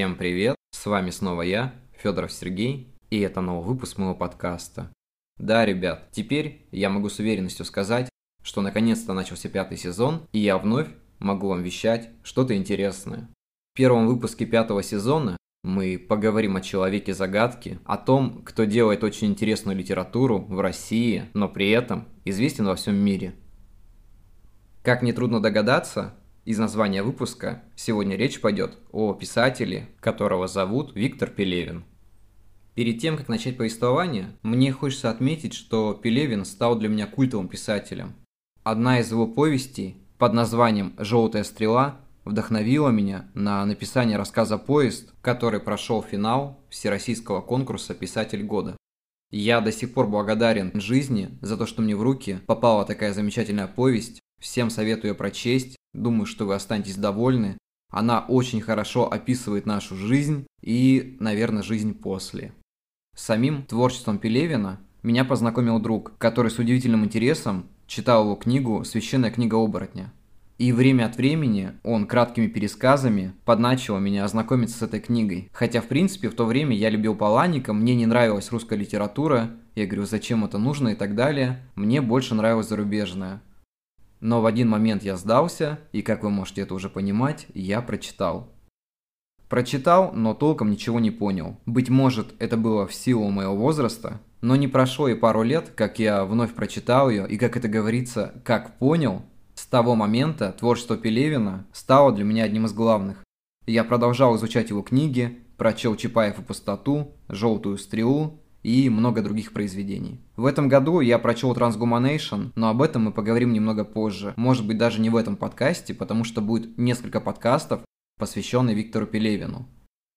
Всем привет, с вами снова я, Федоров Сергей, и это новый выпуск моего подкаста. Да, ребят, теперь я могу с уверенностью сказать, что наконец-то начался пятый сезон, и я вновь могу вам вещать что-то интересное. В первом выпуске пятого сезона мы поговорим о человеке-загадке, о том, кто делает очень интересную литературу в России, но при этом известен во всем мире. Как нетрудно догадаться, из названия выпуска сегодня речь пойдет о писателе, которого зовут Виктор Пелевин. Перед тем, как начать повествование, мне хочется отметить, что Пелевин стал для меня культовым писателем. Одна из его повестей под названием «Желтая стрела» вдохновила меня на написание рассказа «Поезд», который прошел финал Всероссийского конкурса «Писатель года». Я до сих пор благодарен жизни за то, что мне в руки попала такая замечательная повесть. Всем советую прочесть. Думаю, что вы останетесь довольны. Она очень хорошо описывает нашу жизнь и, наверное, жизнь после. С самим творчеством Пелевина меня познакомил друг, который с удивительным интересом читал его книгу «Священная книга оборотня». И время от времени он краткими пересказами подначивал меня ознакомиться с этой книгой. Хотя, в принципе, в то время я любил Паланика, мне не нравилась русская литература, я говорю, зачем это нужно и так далее. Мне больше нравилась зарубежная. Но в один момент я сдался, и, как вы можете это уже понимать, я прочитал. Прочитал, но толком ничего не понял. Быть может, это было в силу моего возраста, но не прошло и пару лет, как я вновь прочитал ее, и, как это говорится, как понял, с того момента творчество Пелевина стало для меня одним из главных. Я продолжал изучать его книги, прочел Чапаев и пустоту, «Желтую стрелу» и много других произведений. В этом году я прочел Transhumanation, но об этом мы поговорим немного позже. Может быть даже не в этом подкасте, потому что будет несколько подкастов, посвященных Виктору Пелевину.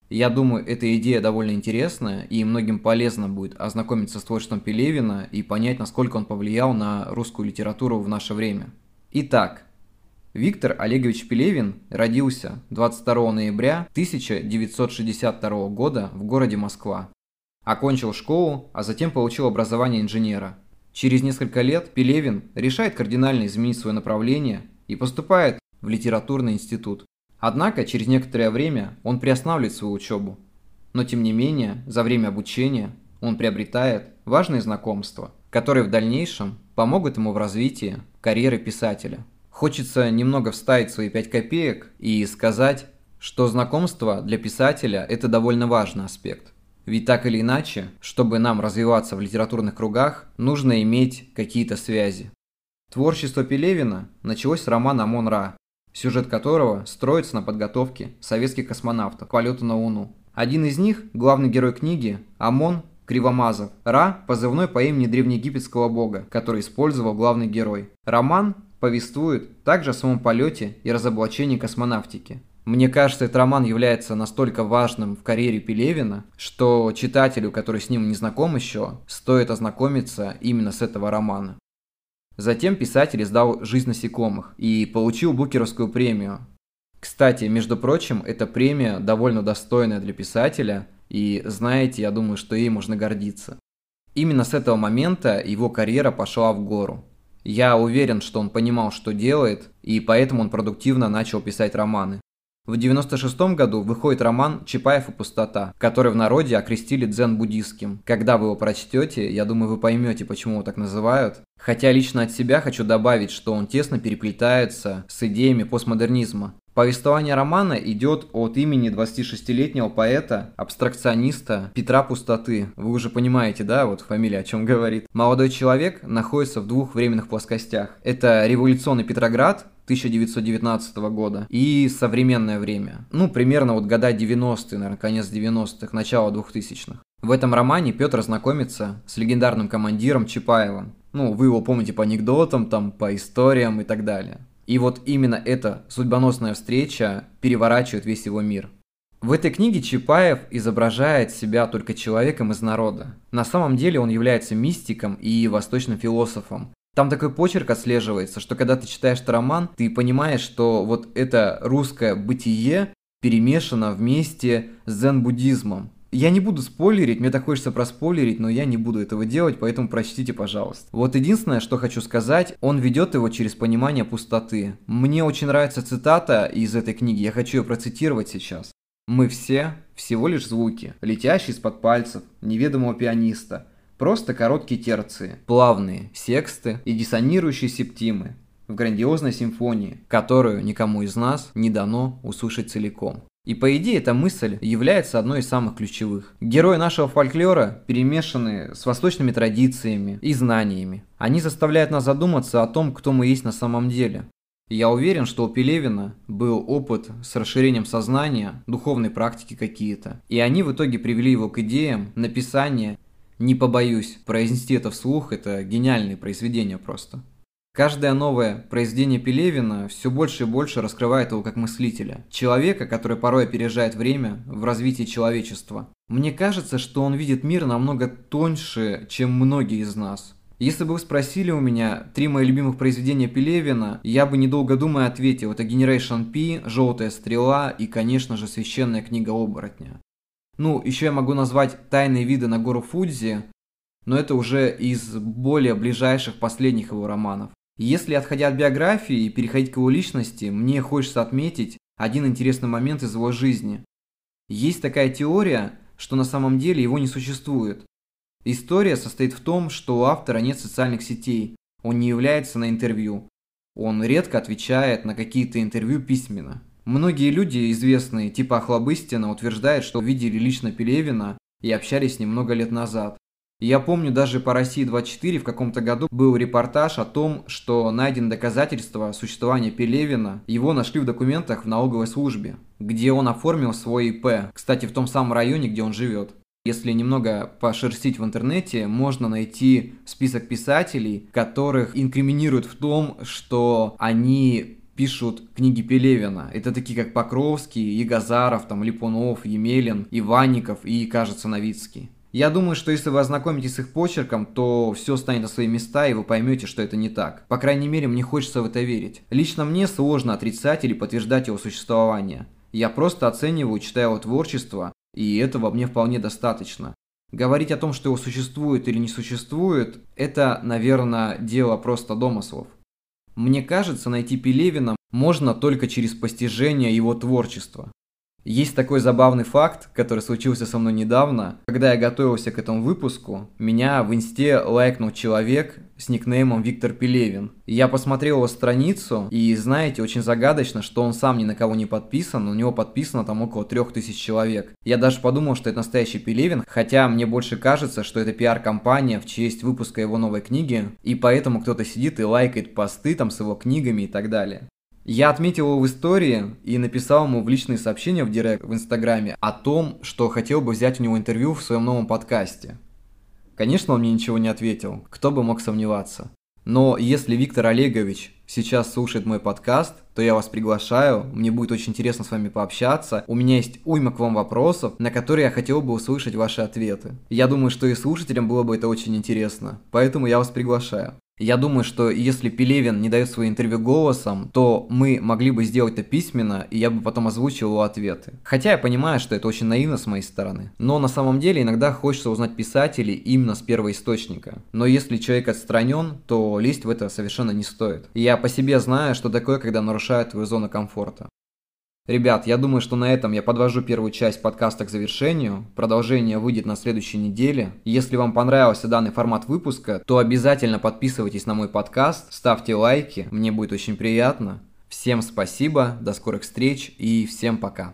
Я думаю, эта идея довольно интересная, и многим полезно будет ознакомиться с творчеством Пелевина и понять, насколько он повлиял на русскую литературу в наше время. Итак, Виктор Олегович Пелевин родился 22 ноября 1962 года в городе Москва. Окончил школу, а затем получил образование инженера. Через несколько лет Пелевин решает кардинально изменить свое направление и поступает в литературный институт. Однако через некоторое время он приостанавливает свою учебу. Но тем не менее, за время обучения он приобретает важные знакомства, которые в дальнейшем помогут ему в развитии карьеры писателя. Хочется немного вставить свои пять копеек и сказать, что знакомство для писателя – это довольно важный аспект. Ведь так или иначе, чтобы нам развиваться в литературных кругах, нужно иметь какие-то связи. Творчество Пелевина началось с романа «Амон-Ра», сюжет которого строится на подготовке советских космонавтов к полету на Луну. Один из них, главный герой книги, Амон Кривомазов. Ра – позывной по имени древнеегипетского бога, который использовал главный герой. Роман повествует также о самом полете и разоблачении космонавтики. Мне кажется, этот роман является настолько важным в карьере Пелевина, что читателю, который с ним не знаком еще, стоит ознакомиться именно с этого романа. Затем писатель издал «Жизнь насекомых» и получил Букеровскую премию. Кстати, между прочим, эта премия довольно достойная для писателя, и знаете, я думаю, что ей можно гордиться. Именно с этого момента его карьера пошла в гору. Я уверен, что он понимал, что делает, и поэтому он продуктивно начал писать романы. В 96 году выходит роман «Чапаев и пустота», который в народе окрестили дзен-буддистским. Когда вы его прочтете, я думаю, вы поймете, почему его так называют. Хотя лично от себя хочу добавить, что он тесно переплетается с идеями постмодернизма. Повествование романа идет от имени 26-летнего поэта, абстракциониста Петра Пустоты. Вы уже понимаете, да, вот фамилия о чем говорит. Молодой человек находится в двух временных плоскостях. Это революционный Петроград, 1919 года и современное время. Ну, примерно вот года 90-е, наверное, конец 90-х, начало 2000-х. В этом романе Петр знакомится с легендарным командиром Чапаевым. Ну, вы его помните по анекдотам, там, по историям и так далее. И вот именно эта судьбоносная встреча переворачивает весь его мир. В этой книге Чапаев изображает себя только человеком из народа. На самом деле он является мистиком и восточным философом. Там такой почерк отслеживается, что когда ты читаешь роман, ты понимаешь, что вот это русское бытие перемешано вместе с дзен-буддизмом. Я не буду спойлерить, мне так хочется проспойлерить, но я не буду этого делать, поэтому прочтите, пожалуйста. Вот единственное, что хочу сказать, он ведет его через понимание пустоты. Мне очень нравится цитата из этой книги, я хочу ее процитировать сейчас. Мы все всего лишь звуки, летящие из-под пальцев неведомого пианиста, просто короткие терции, плавные сексты и диссонирующие септимы в грандиозной симфонии, которую никому из нас не дано услышать целиком. И по идее эта мысль является одной из самых ключевых. Герои нашего фольклора перемешаны с восточными традициями и знаниями. Они заставляют нас задуматься о том, кто мы есть на самом деле. Я уверен, что у Пелевина был опыт с расширением сознания, духовной практики какие-то. И они в итоге привели его к идеям написания, не побоюсь произнести это вслух, это гениальные произведения просто. Каждое новое произведение Пелевина все больше и больше раскрывает его как мыслителя, человека, который порой опережает время в развитии человечества. Мне кажется, что он видит мир намного тоньше, чем многие из нас. Если бы вы спросили у меня три моих любимых произведения Пелевина, я бы недолго думая ответил, это Generation P, Желтая стрела и, конечно же, Священная книга оборотня. Ну, еще я могу назвать Тайные виды на гору Фудзи, но это уже из более ближайших последних его романов. Если отходя от биографии и переходить к его личности, мне хочется отметить один интересный момент из его жизни. Есть такая теория, что на самом деле его не существует. История состоит в том, что у автора нет социальных сетей, он не является на интервью. Он редко отвечает на какие-то интервью письменно. Многие люди, известные типа Охлобыстина, утверждают, что видели лично Пелевина и общались с ним много лет назад. Я помню, даже по России-24 в каком-то году был репортаж о том, что найдено доказательства существования Пелевина. Его нашли в документах в налоговой службе, где он оформил свой ИП, кстати, в том самом районе, где он живет. Если немного пошерстить в интернете, можно найти список писателей, которых инкриминируют в том, что они пишут книги Пелевина. Это такие как Покровский, Егозаров, там, Липунов, Емелин, Иванников и, кажется, Новицкий. Я думаю, что если вы ознакомитесь с их почерком, то все станет на свои места, и вы поймете, что это не так. По крайней мере, мне хочется в это верить. Лично мне сложно отрицать или подтверждать его существование. Я просто оцениваю, читаю его творчество, и этого мне вполне достаточно. Говорить о том, что его существует или не существует, это, наверное, дело просто домыслов. Мне кажется, найти Пелевина можно только через постижение его творчества. Есть такой забавный факт, который случился со мной недавно. Когда я готовился к этому выпуску, меня в инсте лайкнул человек с никнеймом Виктор Пелевин. Я посмотрел его страницу, и знаете, очень загадочно, что он сам ни на кого не подписан, у него подписано там около трех тысяч человек. Я даже подумал, что это настоящий Пелевин, хотя мне больше кажется, что это пиар-компания в честь выпуска его новой книги, и поэтому кто-то сидит и лайкает посты там с его книгами и так далее. Я отметил его в истории и написал ему в личные сообщения в директ в Инстаграме о том, что хотел бы взять у него интервью в своем новом подкасте. Конечно, он мне ничего не ответил, кто бы мог сомневаться. Но если Виктор Олегович сейчас слушает мой подкаст, то я вас приглашаю, мне будет очень интересно с вами пообщаться. У меня есть уйма к вам вопросов, на которые я хотел бы услышать ваши ответы. Я думаю, что и слушателям было бы это очень интересно, поэтому я вас приглашаю. Я думаю, что если Пелевин не дает свои интервью голосом, то мы могли бы сделать это письменно, и я бы потом озвучил его ответы. Хотя я понимаю, что это очень наивно с моей стороны. Но на самом деле иногда хочется узнать писателей именно с первого источника. Но если человек отстранен, то лезть в это совершенно не стоит. Я по себе знаю, что такое, когда нарушают твою зону комфорта. Ребят, я думаю, что на этом я подвожу первую часть подкаста к завершению. Продолжение выйдет на следующей неделе. Если вам понравился данный формат выпуска, то обязательно подписывайтесь на мой подкаст, ставьте лайки, мне будет очень приятно. Всем спасибо, до скорых встреч и всем пока.